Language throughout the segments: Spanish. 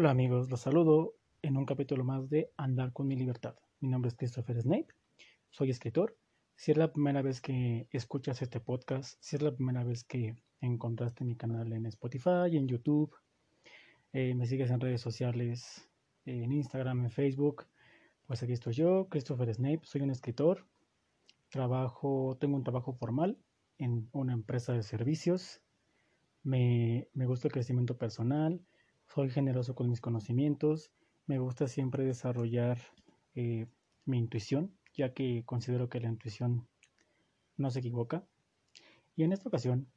Hola amigos, los saludo en un capítulo más de Andar con mi libertad. Mi nombre es Christopher Snape, soy escritor. Si es la primera vez que escuchas este podcast, si es la primera vez que encontraste mi canal en Spotify, en YouTube, eh, me sigues en redes sociales, en Instagram, en Facebook, pues aquí estoy yo, Christopher Snape, soy un escritor, trabajo, tengo un trabajo formal en una empresa de servicios, me, me gusta el crecimiento personal, soy generoso con mis conocimientos, me gusta siempre desarrollar eh, mi intuición, ya que considero que la intuición no se equivoca. Y en esta ocasión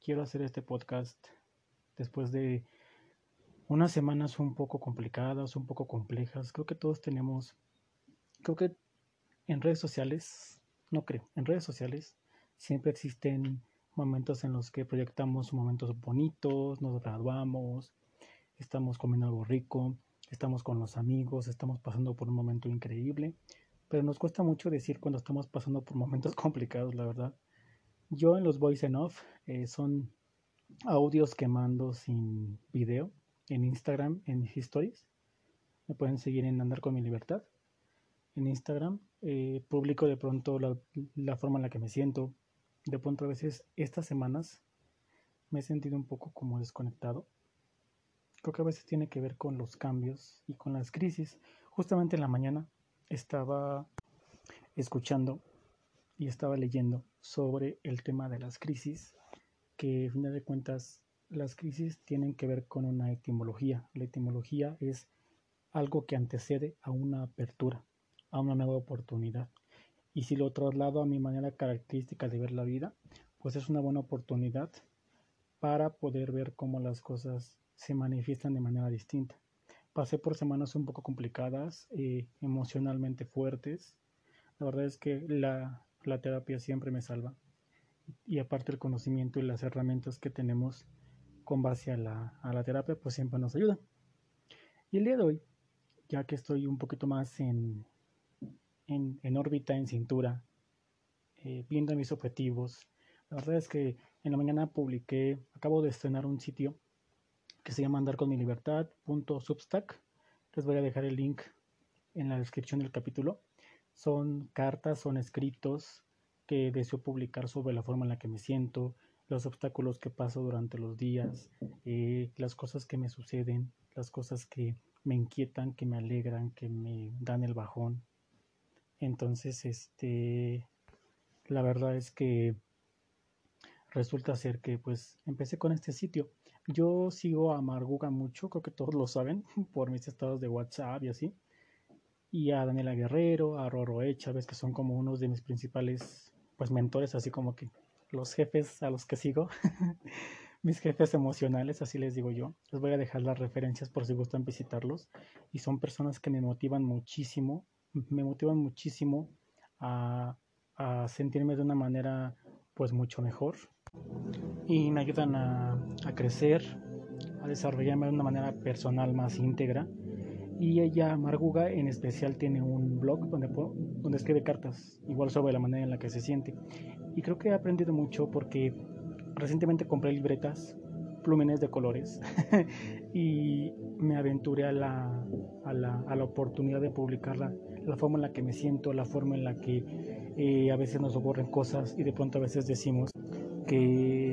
quiero hacer este podcast después de unas semanas un poco complicadas, un poco complejas. Creo que todos tenemos, creo que en redes sociales, no creo, en redes sociales siempre existen momentos en los que proyectamos momentos bonitos, nos graduamos, estamos comiendo algo rico, estamos con los amigos, estamos pasando por un momento increíble, pero nos cuesta mucho decir cuando estamos pasando por momentos complicados, la verdad. Yo en los voice en off eh, son audios que mando sin video en Instagram, en mis stories. Me pueden seguir en Andar con mi libertad. En Instagram eh, publico de pronto la, la forma en la que me siento. De pronto a veces estas semanas me he sentido un poco como desconectado creo que a veces tiene que ver con los cambios y con las crisis. Justamente en la mañana estaba escuchando y estaba leyendo sobre el tema de las crisis, que a final de cuentas las crisis tienen que ver con una etimología. La etimología es algo que antecede a una apertura, a una nueva oportunidad. Y si lo traslado a mi manera característica de ver la vida, pues es una buena oportunidad para poder ver cómo las cosas se manifiestan de manera distinta. Pasé por semanas un poco complicadas, eh, emocionalmente fuertes. La verdad es que la, terapia siempre me salva. Y aparte el conocimiento y las herramientas que tenemos con base a la, terapia, pues siempre nos ayudan. Y el día de hoy, ya que estoy un poquito más en, en, órbita, en cintura, eh, viendo mis objetivos, la verdad es que en la mañana publiqué, acabo de estrenar un sitio que se llama andar con mi libertad.substack. Les voy a dejar el link en la descripción del capítulo. Son cartas, son escritos que deseo publicar sobre la forma en la que me siento, los obstáculos que paso durante los días, eh, las cosas que me suceden, las cosas que me inquietan, que me alegran, que me dan el bajón. Entonces, este, la verdad es que resulta ser que pues empecé con este sitio yo sigo a Marguga mucho, creo que todos lo saben, por mis estados de WhatsApp y así. Y a Daniela Guerrero, a Roro Chávez, que son como unos de mis principales pues mentores, así como que los jefes a los que sigo, mis jefes emocionales, así les digo yo. Les voy a dejar las referencias por si gustan visitarlos. Y son personas que me motivan muchísimo, me motivan muchísimo a, a sentirme de una manera pues mucho mejor, y me ayudan a, a, crecer, a desarrollarme de una manera personal más íntegra. Y ella, Marguga, en especial tiene un blog donde, donde escribe cartas, igual sobre la manera en la que se siente. Y creo que he aprendido mucho porque recientemente compré libretas, plúmenes de colores, y me aventuré a la, a la, a la oportunidad de publicarla, la forma en la que me siento, la forma en la que eh, a veces nos ocurren cosas y de pronto a veces decimos, que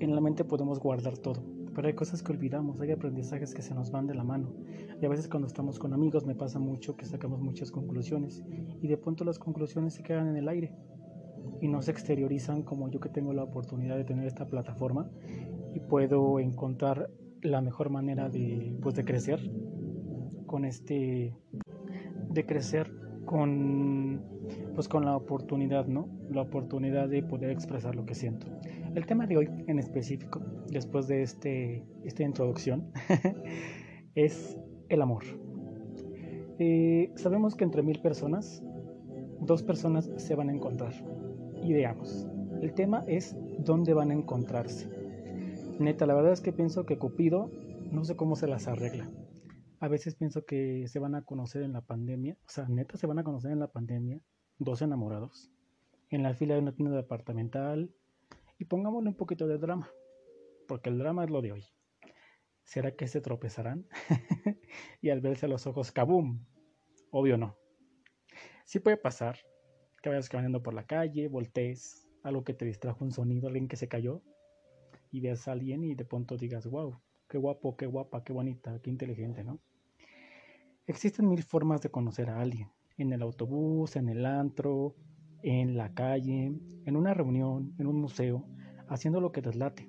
en la mente podemos guardar todo, pero hay cosas que olvidamos, hay aprendizajes que se nos van de la mano. Y a veces cuando estamos con amigos me pasa mucho que sacamos muchas conclusiones y de pronto las conclusiones se quedan en el aire y no se exteriorizan como yo que tengo la oportunidad de tener esta plataforma y puedo encontrar la mejor manera de, pues, de crecer con este de crecer con pues con la oportunidad, ¿no? La oportunidad de poder expresar lo que siento. El tema de hoy en específico, después de este, esta introducción, es el amor. Eh, sabemos que entre mil personas, dos personas se van a encontrar. Ideamos. El tema es dónde van a encontrarse. Neta, la verdad es que pienso que Cupido no sé cómo se las arregla. A veces pienso que se van a conocer en la pandemia, o sea, neta se van a conocer en la pandemia, dos enamorados, en la fila de una tienda departamental, y pongámosle un poquito de drama, porque el drama es lo de hoy. ¿Será que se tropezarán? y al verse los ojos, ¡kabum! Obvio no. Sí puede pasar que vayas caminando por la calle, voltees, algo que te distrajo un sonido, alguien que se cayó, y veas a alguien y de pronto digas, wow, qué guapo, qué guapa, qué bonita, qué inteligente, ¿no? Existen mil formas de conocer a alguien, en el autobús, en el antro, en la calle, en una reunión, en un museo, haciendo lo que te late,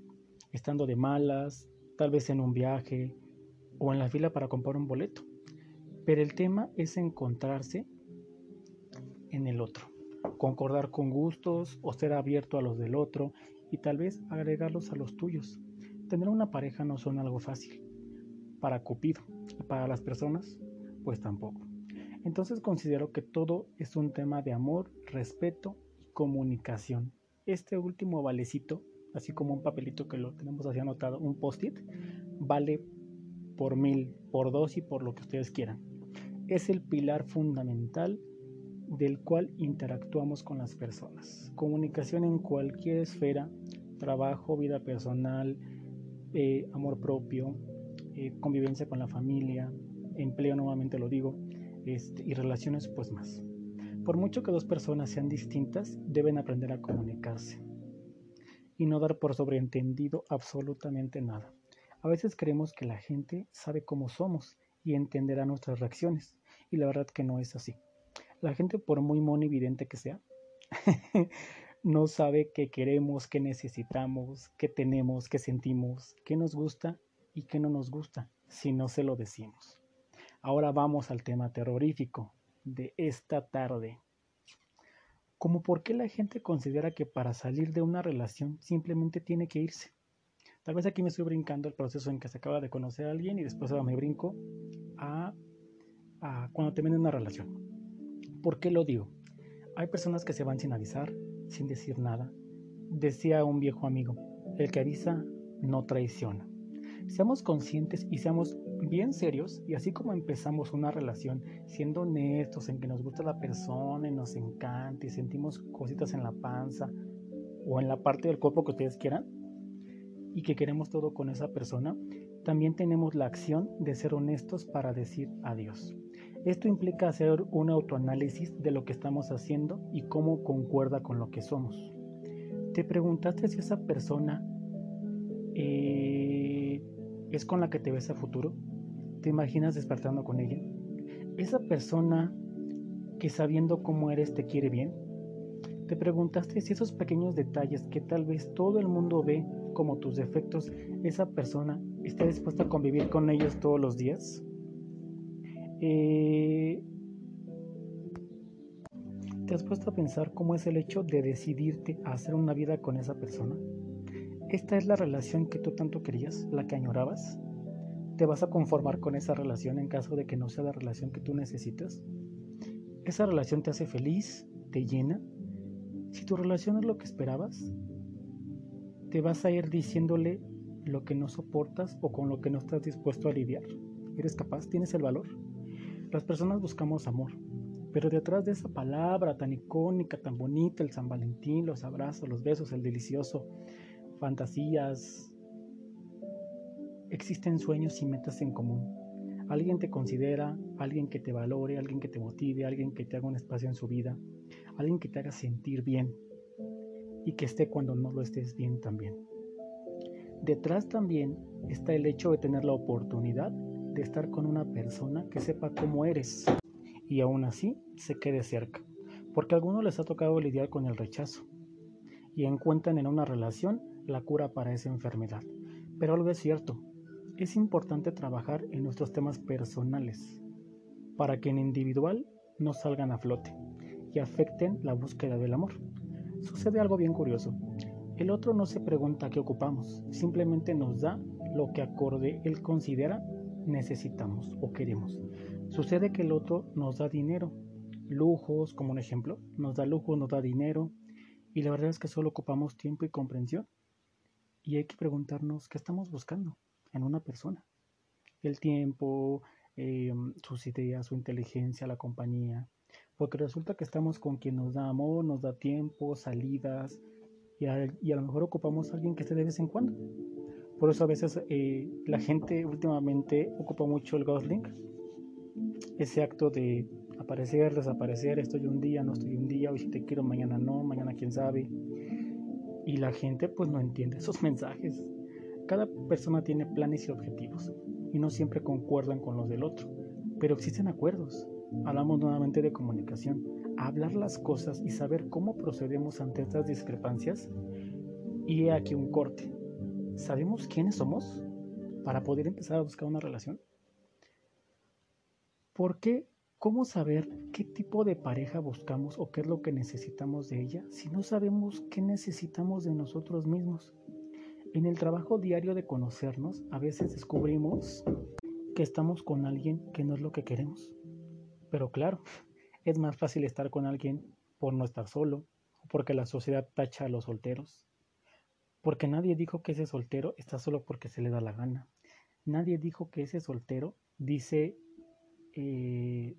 estando de malas, tal vez en un viaje o en la fila para comprar un boleto. Pero el tema es encontrarse en el otro, concordar con gustos o ser abierto a los del otro y tal vez agregarlos a los tuyos. Tener una pareja no son algo fácil. Para Cupido para las personas, pues tampoco. Entonces considero que todo es un tema de amor, respeto y comunicación. Este último valecito así como un papelito que lo tenemos así anotado, un post-it, vale por mil, por dos y por lo que ustedes quieran. Es el pilar fundamental del cual interactuamos con las personas. Comunicación en cualquier esfera, trabajo, vida personal, eh, amor propio, eh, convivencia con la familia, empleo nuevamente lo digo, este, y relaciones pues más. Por mucho que dos personas sean distintas, deben aprender a comunicarse y no dar por sobreentendido absolutamente nada. A veces creemos que la gente sabe cómo somos y entenderá nuestras reacciones, y la verdad que no es así. La gente, por muy mono evidente que sea, no sabe qué queremos, qué necesitamos, qué tenemos, qué sentimos, qué nos gusta y qué no nos gusta, si no se lo decimos. Ahora vamos al tema terrorífico de esta tarde como por qué la gente considera que para salir de una relación simplemente tiene que irse. Tal vez aquí me estoy brincando el proceso en que se acaba de conocer a alguien y después me brinco a, a cuando termina una relación. ¿Por qué lo digo? Hay personas que se van sin avisar, sin decir nada. Decía un viejo amigo, el que avisa no traiciona. Seamos conscientes y seamos bien serios y así como empezamos una relación siendo honestos en que nos gusta la persona y nos encanta y sentimos cositas en la panza o en la parte del cuerpo que ustedes quieran y que queremos todo con esa persona, también tenemos la acción de ser honestos para decir adiós. Esto implica hacer un autoanálisis de lo que estamos haciendo y cómo concuerda con lo que somos. ¿Te preguntaste si esa persona eh, es con la que te ves a futuro? ¿Te imaginas despertando con ella? Esa persona que sabiendo cómo eres te quiere bien. ¿Te preguntaste si esos pequeños detalles que tal vez todo el mundo ve como tus defectos, esa persona está dispuesta a convivir con ellos todos los días? Eh, ¿Te has puesto a pensar cómo es el hecho de decidirte a hacer una vida con esa persona? ¿Esta es la relación que tú tanto querías, la que añorabas? ¿Te vas a conformar con esa relación en caso de que no sea la relación que tú necesitas? ¿Esa relación te hace feliz? ¿Te llena? Si tu relación es lo que esperabas, te vas a ir diciéndole lo que no soportas o con lo que no estás dispuesto a lidiar. ¿Eres capaz? ¿Tienes el valor? Las personas buscamos amor, pero detrás de esa palabra tan icónica, tan bonita, el San Valentín, los abrazos, los besos, el delicioso, fantasías, Existen sueños y metas en común. Alguien te considera, alguien que te valore, alguien que te motive, alguien que te haga un espacio en su vida, alguien que te haga sentir bien y que esté cuando no lo estés bien también. Detrás también está el hecho de tener la oportunidad de estar con una persona que sepa cómo eres y aún así se quede cerca, porque a algunos les ha tocado lidiar con el rechazo y encuentran en una relación la cura para esa enfermedad. Pero algo es cierto, es importante trabajar en nuestros temas personales para que en individual no salgan a flote y afecten la búsqueda del amor. Sucede algo bien curioso. El otro no se pregunta qué ocupamos, simplemente nos da lo que acorde él considera necesitamos o queremos. Sucede que el otro nos da dinero, lujos, como un ejemplo, nos da lujo, nos da dinero, y la verdad es que solo ocupamos tiempo y comprensión. Y hay que preguntarnos qué estamos buscando en una persona. El tiempo, eh, sus ideas, su inteligencia, la compañía. Porque resulta que estamos con quien nos da amor, nos da tiempo, salidas, y a, y a lo mejor ocupamos a alguien que esté de vez en cuando. Por eso a veces eh, la gente últimamente ocupa mucho el ghosting, ese acto de aparecer, desaparecer, estoy un día, no estoy un día, hoy te quiero, mañana no, mañana quién sabe. Y la gente pues no entiende esos mensajes. Cada persona tiene planes y objetivos y no siempre concuerdan con los del otro, pero existen acuerdos. Hablamos nuevamente de comunicación, hablar las cosas y saber cómo procedemos ante estas discrepancias. Y he aquí un corte. ¿Sabemos quiénes somos para poder empezar a buscar una relación? ¿Por qué? ¿Cómo saber qué tipo de pareja buscamos o qué es lo que necesitamos de ella si no sabemos qué necesitamos de nosotros mismos? En el trabajo diario de conocernos, a veces descubrimos que estamos con alguien que no es lo que queremos. Pero claro, es más fácil estar con alguien por no estar solo, o porque la sociedad tacha a los solteros. Porque nadie dijo que ese soltero está solo porque se le da la gana. Nadie dijo que ese soltero dice eh,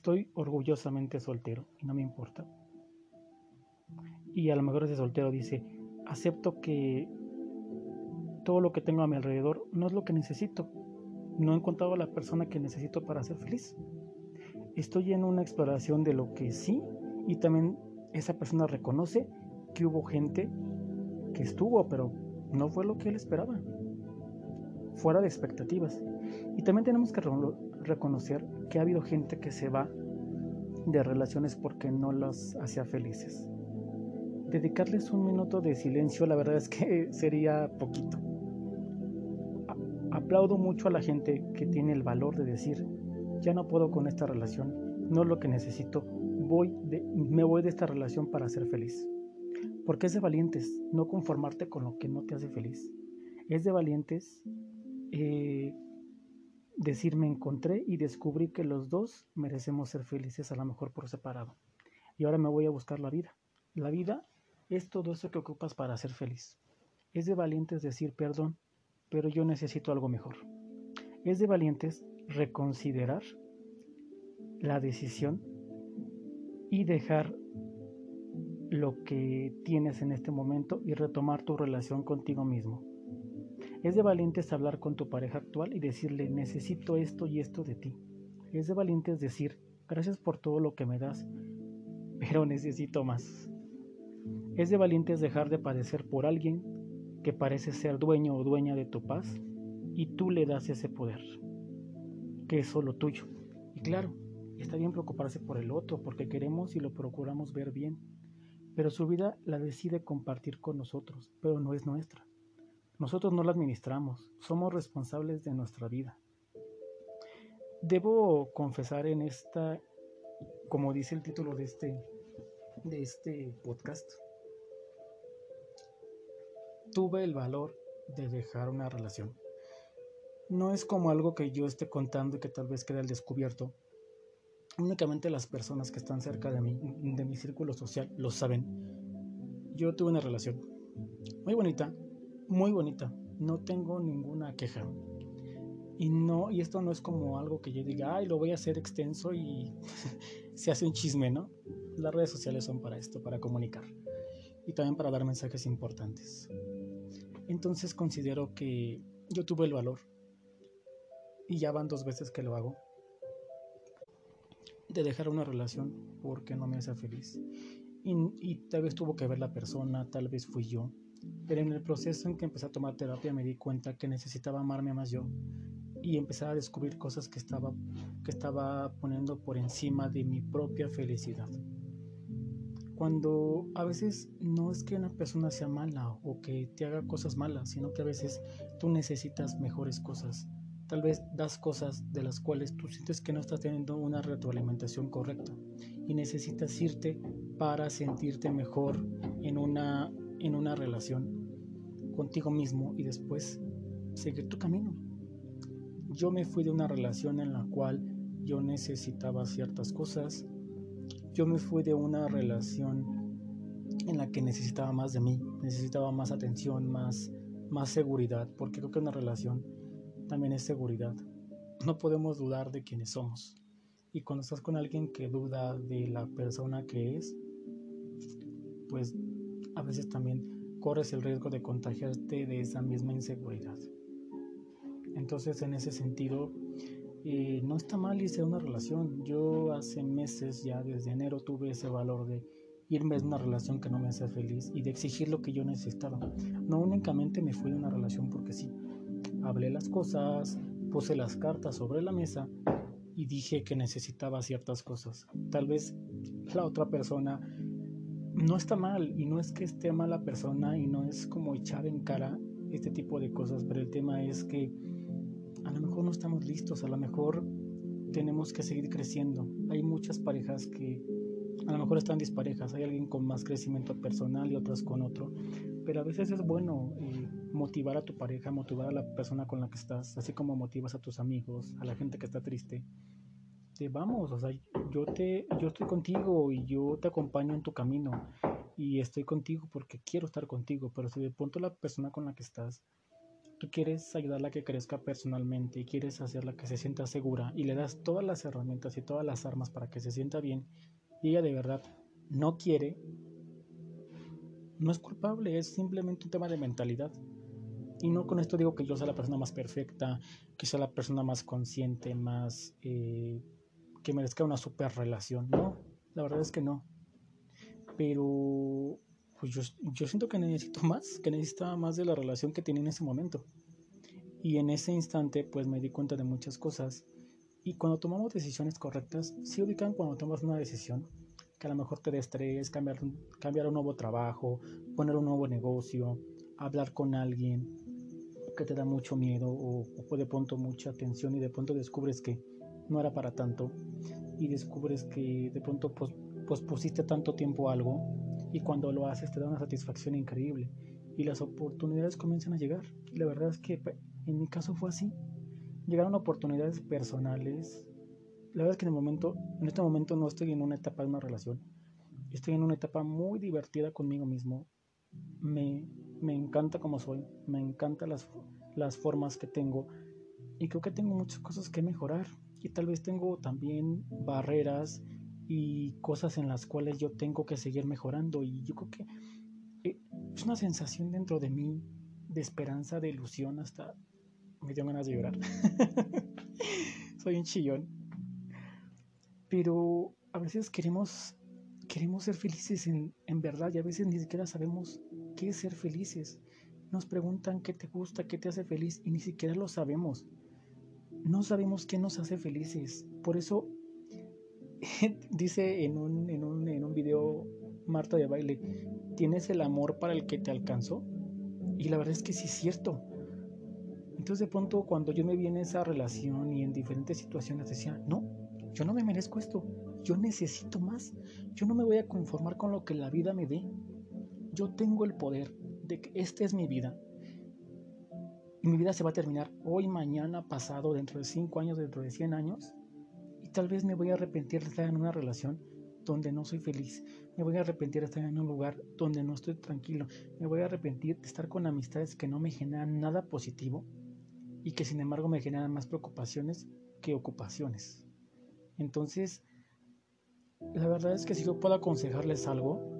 estoy orgullosamente soltero y no me importa. Y a lo mejor ese soltero dice, acepto que todo lo que tengo a mi alrededor no es lo que necesito. No he encontrado a la persona que necesito para ser feliz. Estoy en una exploración de lo que sí y también esa persona reconoce que hubo gente que estuvo, pero no fue lo que él esperaba. Fuera de expectativas. Y también tenemos que reconocer que ha habido gente que se va de relaciones porque no las hacía felices. Dedicarles un minuto de silencio, la verdad es que sería poquito. Aplaudo mucho a la gente que tiene el valor de decir, ya no puedo con esta relación, no es lo que necesito, voy me voy de esta relación para ser feliz. Porque es de valientes no conformarte con lo que no te hace feliz. Es de valientes eh, decir me encontré y descubrí que los dos merecemos ser felices a lo mejor por separado. Y ahora me voy a buscar la vida. La vida es todo eso que ocupas para ser feliz. Es de valientes decir perdón, pero yo necesito algo mejor. Es de valientes reconsiderar la decisión y dejar lo que tienes en este momento y retomar tu relación contigo mismo. Es de valientes hablar con tu pareja actual y decirle necesito esto y esto de ti. Es de valientes decir gracias por todo lo que me das, pero necesito más. Es de valientes dejar de padecer por alguien que parece ser dueño o dueña de tu paz y tú le das ese poder, que es solo tuyo. Y claro, está bien preocuparse por el otro porque queremos y lo procuramos ver bien, pero su vida la decide compartir con nosotros, pero no es nuestra. Nosotros no la administramos, somos responsables de nuestra vida. Debo confesar en esta, como dice el título de este, de este podcast, tuve el valor de dejar una relación. No es como algo que yo esté contando y que tal vez quede al descubierto. Únicamente las personas que están cerca de mí, de mi círculo social, lo saben. Yo tuve una relación muy bonita, muy bonita. No tengo ninguna queja. Y no, y esto no es como algo que yo diga, ay, lo voy a hacer extenso y se hace un chisme, ¿no? Las redes sociales son para esto, para comunicar. Y también para dar mensajes importantes. Entonces considero que yo tuve el valor. Y ya van dos veces que lo hago. De dejar una relación porque no me hace feliz. Y, tal vez tuvo que ver la persona, tal vez fui yo pero en el proceso en que empecé a tomar terapia me di cuenta que necesitaba amarme más yo y empecé a descubrir cosas que estaba, que estaba poniendo por encima de mi propia felicidad. Cuando a veces no es que una persona sea mala o que te haga cosas malas, sino que a veces tú necesitas mejores cosas. Tal vez das cosas de las cuales tú sientes que no estás teniendo una retroalimentación correcta y necesitas irte para sentirte mejor en una en una relación contigo mismo y después seguir tu camino. Yo me fui de una relación en la cual yo necesitaba ciertas cosas. Yo me fui de una relación en la que necesitaba más de mí, necesitaba más atención, más, más seguridad, porque creo que una relación también es seguridad. No podemos dudar de quiénes somos. Y cuando estás con alguien que duda de la persona que es, pues a veces también corres el riesgo de contagiarte de esa misma inseguridad. Entonces, en ese sentido, eh, no está mal irse una relación. Yo hace meses, ya desde enero, tuve ese valor de irme a una relación que no me hacía feliz y de exigir lo que yo necesitaba. No únicamente me fui de una relación porque sí. Hablé las cosas, puse las cartas sobre la mesa y dije que necesitaba ciertas cosas. Tal vez la otra persona no está mal y no es que esté mala persona y no es como echar en cara este tipo de cosas, pero el tema es que a lo mejor no estamos listos, a lo mejor tenemos que seguir creciendo. Hay muchas parejas que a lo mejor están disparejas, hay alguien con más crecimiento personal y otras con otro, pero a veces es bueno eh, motivar a tu pareja, motivar a la persona con la que estás, así como motivas a tus amigos, a la gente que está triste. Te vamos, o sea, yo te yo estoy contigo y yo te acompaño en tu camino y estoy contigo porque quiero estar contigo, pero si de pronto la persona con la que estás tú quieres ayudarla a que crezca personalmente y quieres hacerla que se sienta segura y le das todas las herramientas y todas las armas para que se sienta bien y ella de verdad no quiere, no es culpable, es simplemente un tema de mentalidad. Y no con esto digo que yo sea la persona más perfecta, que sea la persona más consciente, más eh, que merezca una super relación. No, la verdad es que no. Pero pues yo, yo siento que necesito más, que necesitaba más de la relación que tenía en ese momento. Y en ese instante pues me di cuenta de muchas cosas. Y cuando tomamos decisiones correctas, sí ubican cuando tomas una decisión que a lo mejor te estrés, cambiar, cambiar un nuevo trabajo, poner un nuevo negocio, hablar con alguien que te da mucho miedo o, o de pronto mucha tensión y de pronto descubres que no era para tanto y descubres que de pronto pues, pusiste tanto tiempo algo y cuando lo haces te da una satisfacción increíble y las oportunidades comienzan a llegar. Y la verdad es que en mi caso fue así. Llegaron oportunidades personales. La verdad es que en este momento no estoy en una etapa de una relación. Estoy en una etapa muy divertida conmigo mismo. Me, me encanta como soy. Me encantan las, las formas que tengo. Y creo que tengo muchas cosas que mejorar. Y tal vez tengo también barreras y cosas en las cuales yo tengo que seguir mejorando. Y yo creo que eh, es una sensación dentro de mí de esperanza, de ilusión, hasta me dio ganas de llorar. Soy un chillón. Pero a veces queremos, queremos ser felices en, en verdad y a veces ni siquiera sabemos qué es ser felices. Nos preguntan qué te gusta, qué te hace feliz y ni siquiera lo sabemos. No sabemos qué nos hace felices. Por eso dice en un, en, un, en un video Marta de baile, ¿tienes el amor para el que te alcanzó? Y la verdad es que sí es cierto. Entonces de pronto cuando yo me vi en esa relación y en diferentes situaciones decía, no, yo no me merezco esto, yo necesito más, yo no me voy a conformar con lo que la vida me dé. Yo tengo el poder de que esta es mi vida. Y mi vida se va a terminar hoy, mañana, pasado, dentro de 5 años, dentro de 100 años tal vez me voy a arrepentir de estar en una relación donde no soy feliz. Me voy a arrepentir de estar en un lugar donde no estoy tranquilo. Me voy a arrepentir de estar con amistades que no me generan nada positivo y que sin embargo me generan más preocupaciones que ocupaciones. Entonces, la verdad es que si yo puedo aconsejarles algo,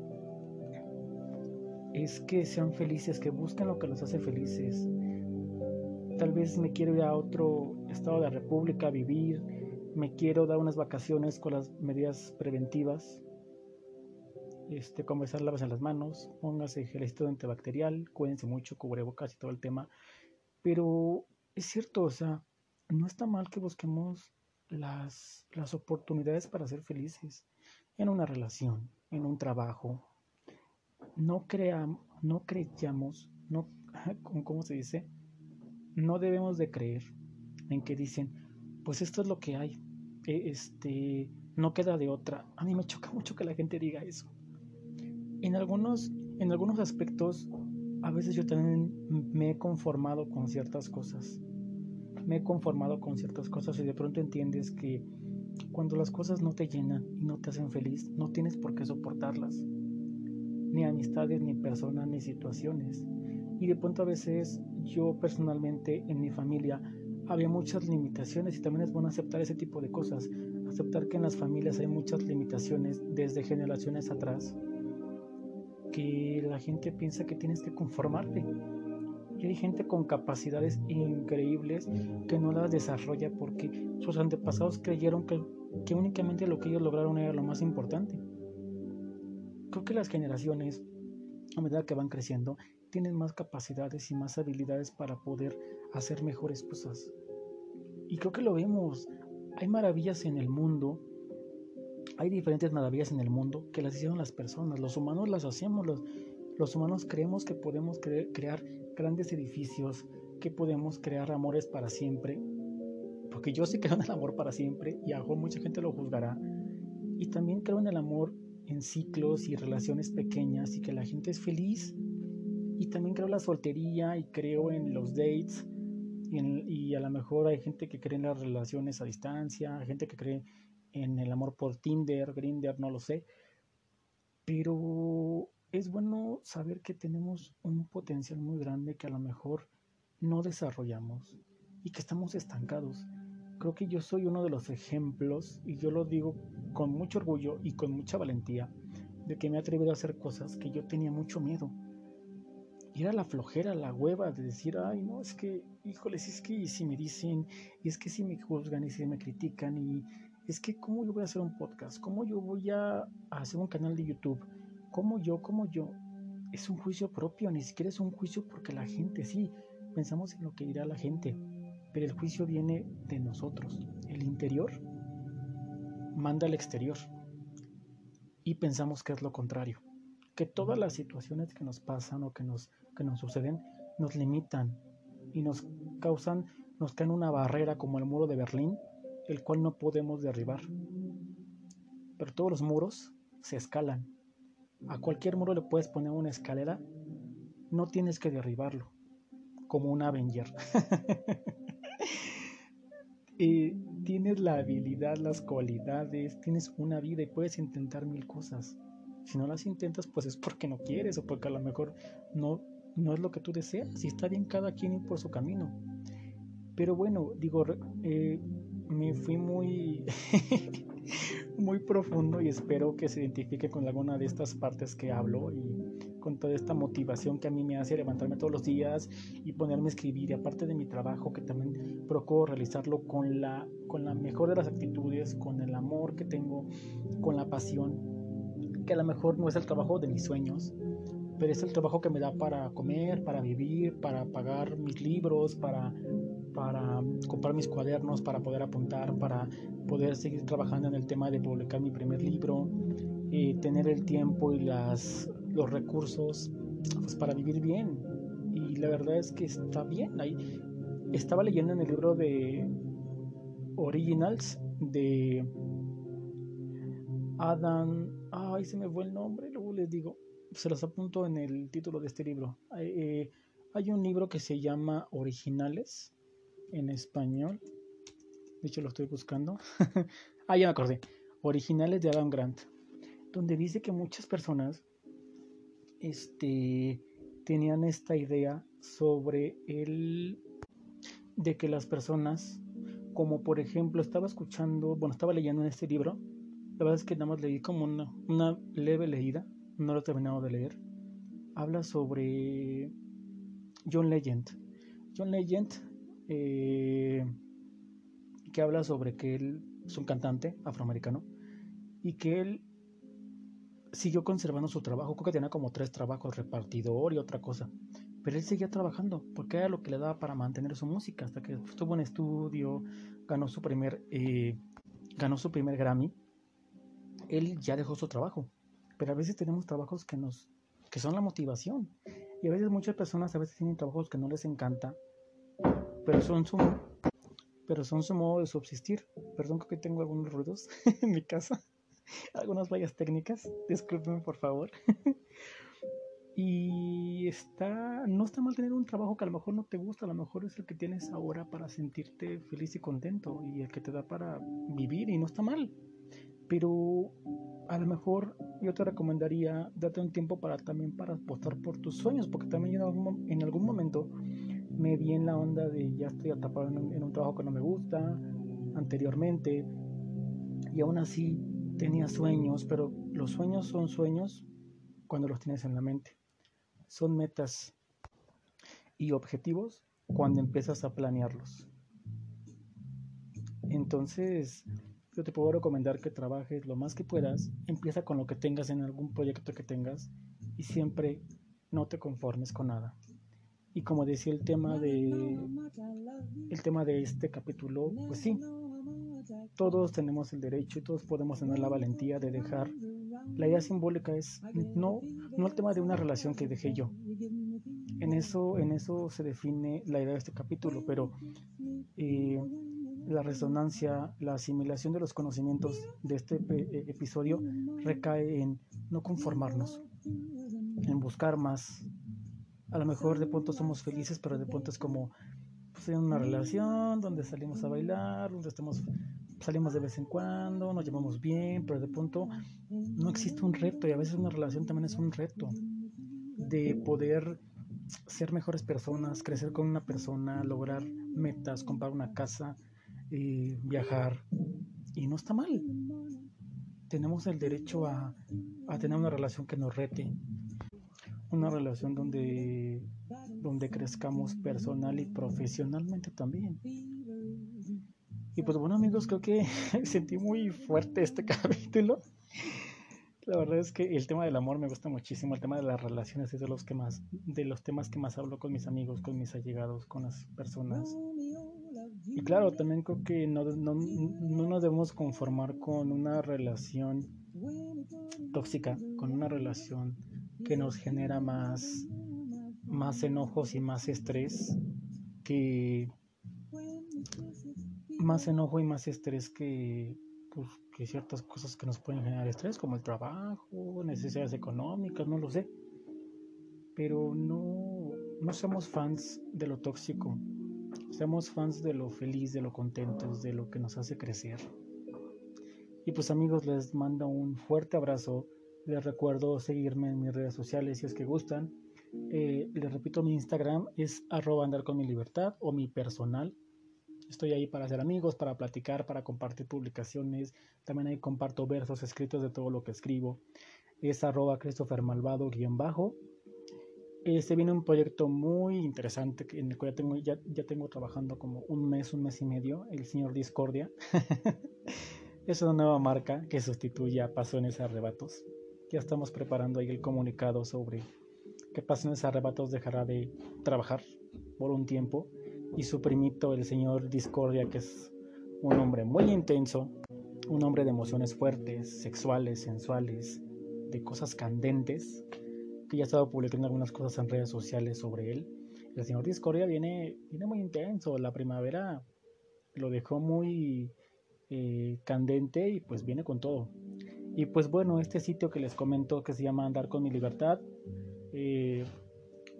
es que sean felices, que busquen lo que los hace felices. Tal vez me quiero ir a otro estado de la República a vivir, me quiero dar unas vacaciones con las medidas preventivas. Este, conversar, en las manos, póngase gelecito antibacterial, cuídense mucho, cubrebocas y todo el tema. Pero es cierto, o sea, no está mal que busquemos las, las oportunidades para ser felices en una relación, en un trabajo. No creamos, no creyamos, no, ¿cómo se dice? No debemos de creer en que dicen, pues esto es lo que hay. E, este, no queda de otra. A mí me choca mucho que la gente diga eso. En algunos, en algunos aspectos, a veces yo también me he conformado con ciertas cosas. Me he conformado con ciertas cosas y de pronto entiendes que cuando las cosas no te llenan y no te hacen feliz, no tienes por qué soportarlas. Ni amistades, ni personas, ni situaciones. Y de pronto a veces yo personalmente en mi familia había muchas limitaciones y también es bueno aceptar ese tipo de cosas, aceptar que en las familias hay muchas limitaciones desde generaciones atrás. que la gente piensa que tienes que conformarte. Y hay gente con capacidades increíbles que no las desarrolla porque sus antepasados creyeron que, que únicamente lo que ellos lograron era lo más importante. Creo que las generaciones, a medida que van creciendo, tienen más capacidades y más habilidades para poder hacer mejores cosas. Y creo que lo vemos. Hay maravillas en el mundo hay diferentes maravillas en el mundo que las hicieron las personas. Los humanos las hacemos. Los, los humanos creemos que podemos crear grandes edificios, que podemos crear amores para siempre. Porque yo sí creo en el amor para siempre y a mucha gente lo juzgará. Y también creo en el amor en ciclos y relaciones pequeñas y que la gente es feliz. Y también creo en la soltería y creo en los dates. Y, a lo mejor hay gente que cree en las relaciones a distancia, hay gente que cree en el amor por Tinder, Grinder, no lo sé. Pero es bueno saber que tenemos un potencial muy grande que a lo mejor no desarrollamos y que estamos estancados. Creo que yo soy uno de los ejemplos, y yo lo digo con mucho orgullo y con mucha valentía, de que me he atrevido a hacer cosas que yo tenía mucho miedo. Y era la flojera, la hueva de decir, ay, no, es que, híjoles, es que si me dicen, y es que si me juzgan y si me critican, y es que cómo yo voy a hacer un podcast, cómo yo voy a hacer un canal de YouTube, cómo yo, cómo yo. Es un juicio propio, ni siquiera es un juicio porque la gente, sí, pensamos en lo que dirá la gente, pero el juicio viene de nosotros. El interior manda al exterior y pensamos que es lo contrario, que todas las situaciones que nos pasan o que nos, que nos suceden nos limitan y nos causan, nos caen una barrera como el muro de Berlín el cual no podemos derribar. Pero todos los muros se escalan. A cualquier muro le puedes poner una escalera, no tienes que derribarlo, como un Avenger. y tienes la habilidad, las cualidades, tienes una vida y puedes intentar mil cosas. Si no las intentas, pues es porque no quieres o porque a lo mejor no, no es lo que tú deseas. Y está bien cada quien ir por su camino. Pero bueno, digo, eh, me fui muy, muy profundo y espero que se identifique con alguna de estas partes que hablo y con toda esta motivación que a mí me hace levantarme todos los días y ponerme a escribir. Y aparte de mi trabajo, que también procuro realizarlo con la, con la mejor de las actitudes, con el amor que tengo, con la pasión, que a lo mejor no es el trabajo de mis sueños, pero es el trabajo que me da para comer, para vivir, para pagar mis libros, para para comprar mis cuadernos, para poder apuntar, para poder seguir trabajando en el tema de publicar mi primer libro, y tener el tiempo y las, los recursos pues, para vivir bien. Y la verdad es que está bien. Ahí estaba leyendo en el libro de Originals de Adam. Ay, se me fue el nombre, luego les digo. Se los apunto en el título de este libro. Eh, hay un libro que se llama Originales en español. De hecho, lo estoy buscando. ah, ya me acordé. Originales de Adam Grant. Donde dice que muchas personas este, tenían esta idea sobre el de que las personas, como por ejemplo, estaba escuchando, bueno, estaba leyendo en este libro. La verdad es que nada más leí como una, una leve leída, no lo he terminado de leer. Habla sobre John Legend. John Legend eh, que habla sobre que él es un cantante afroamericano y que él siguió conservando su trabajo. Creo que tenía como tres trabajos, repartidor y otra cosa. Pero él seguía trabajando porque era lo que le daba para mantener su música hasta que estuvo en estudio, ganó su primer, eh, ganó su primer Grammy. Él ya dejó su trabajo. Pero a veces tenemos trabajos que nos que son la motivación. Y a veces muchas personas a veces tienen trabajos que no les encanta pero son su, pero son su modo de subsistir. Perdón que tengo algunos ruidos en mi casa, algunas vallas técnicas, discúlpenme por favor. y está, no está mal tener un trabajo que a lo mejor no te gusta, a lo mejor es el que tienes ahora para sentirte feliz y contento y el que te da para vivir y no está mal. Pero a lo mejor yo te recomendaría date un tiempo para también para apostar por tus sueños, porque también en algún, en algún momento me vi en la onda de ya estoy atrapado en un, trabajo que no me gusta anteriormente y aún así tenía sueños, pero los sueños son sueños cuando los tienes en la mente. Son metas y objetivos cuando empiezas a planearlos. Entonces, yo te puedo recomendar que trabajes lo más que puedas. Empieza con lo que tengas en algún proyecto que tengas y siempre no te conformes con nada. Y como decía el tema de el tema de este capítulo, pues sí, todos tenemos el derecho y todos podemos tener la valentía de dejar. La idea simbólica es no, no el tema de una relación que dejé yo. En eso, en eso se define la idea de este capítulo, pero eh, la resonancia, la asimilación de los conocimientos de este eh, episodio recae en no conformarnos, en buscar más, a lo mejor de pronto somos felices, pero de pronto es como pues, en una relación donde salimos a bailar, donde estamos, salimos de vez en cuando, nos llevamos bien, pero de pronto no existe un reto y a veces una relación también es un reto de poder ser mejores personas, crecer con una persona, lograr metas, comprar una casa, y viajar y no está mal. Tenemos el derecho a, a tener una relación que nos rete, una relación donde, donde crezcamos personal y profesionalmente también. Y pues bueno amigos, creo que sentí muy fuerte este capítulo. La verdad es que el tema del amor me gusta muchísimo, el tema de las relaciones es de los que más, de los temas que más hablo con mis amigos, con mis allegados, con las personas. Y claro, también creo que no, no, no nos debemos conformar con una relación tóxica, con una relación que nos genera más, más enojos y más estrés que más enojo y más estrés que, pues, que ciertas cosas que nos pueden generar estrés, como el trabajo, necesidades económicas, no lo sé. Pero no, no somos fans de lo tóxico, somos fans de lo feliz, de lo contentos, de lo que nos hace crecer. Y pues amigos, les mando un fuerte abrazo les recuerdo seguirme en mis redes sociales si es que gustan. Eh, les repito, mi Instagram es arroba libertad o mi personal. Estoy ahí para hacer amigos, para platicar, para compartir publicaciones. También ahí comparto versos escritos de todo lo que escribo. Es arroba Christopher Malvado bajo. Este viene un proyecto muy interesante en el que ya tengo, ya, ya tengo trabajando como un mes, un mes y medio, el señor Discordia. es una nueva marca que sustituye a Pasiones Arrebatos. Ya estamos preparando ahí el comunicado sobre qué Pasiones Arrebatos dejará de trabajar por un tiempo y su primito, el señor Discordia, que es un hombre muy intenso, un hombre de emociones fuertes, sexuales, sensuales, de cosas candentes, que ya ha estado publicando algunas cosas en redes sociales sobre él. El señor Discordia viene, viene muy intenso, la primavera lo dejó muy eh, candente y pues viene con todo. Y pues bueno, este sitio que les comento que se llama Andar con mi libertad, eh,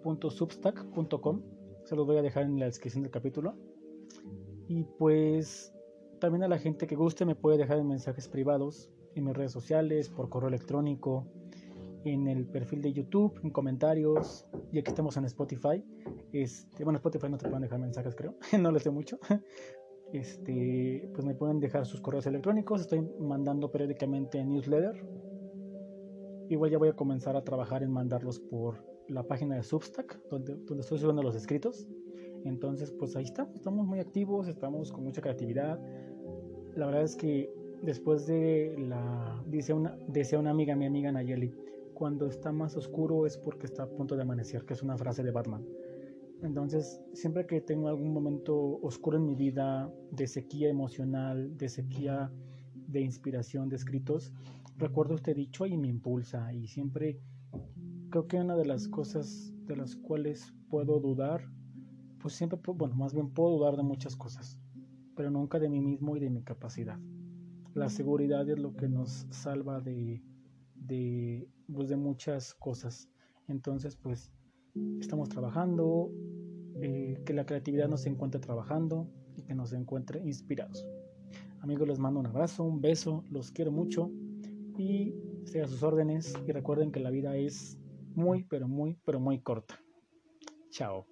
.substack.com, se los voy a dejar en la descripción del capítulo. Y pues también a la gente que guste me puede dejar en mensajes privados en mis redes sociales, por correo electrónico, en el perfil de YouTube, en comentarios, y aquí estamos en Spotify. Este, bueno, Spotify no te pueden dejar mensajes, creo, no lo sé mucho, este, pues me pueden dejar sus correos electrónicos. Estoy mandando periódicamente newsletter. Igual ya voy a comenzar a trabajar en mandarlos por la página de Substack, donde, donde estoy subiendo los escritos. Entonces, pues ahí estamos, estamos muy activos, estamos con mucha creatividad. La verdad es que después de la, dice una, decía una amiga, mi amiga Nayeli, cuando está más oscuro es porque está a punto de amanecer, que es una frase de Batman. Entonces, siempre que tengo algún momento oscuro en mi vida, de sequía emocional, de sequía de inspiración, de escritos, recuerdo este dicho y me impulsa. Y siempre creo que una de las cosas de las cuales puedo dudar, pues siempre, bueno, más bien puedo dudar de muchas cosas, pero nunca de mí mismo y de mi capacidad. La seguridad es lo que nos salva de, de, pues de muchas cosas. Entonces, pues estamos trabajando, eh, que la creatividad nos encuentre trabajando y que nos encuentre inspirados. Amigos, les mando un abrazo, un beso, los quiero mucho y estoy a sus órdenes y recuerden que la vida es muy, pero muy, pero muy corta. Chao.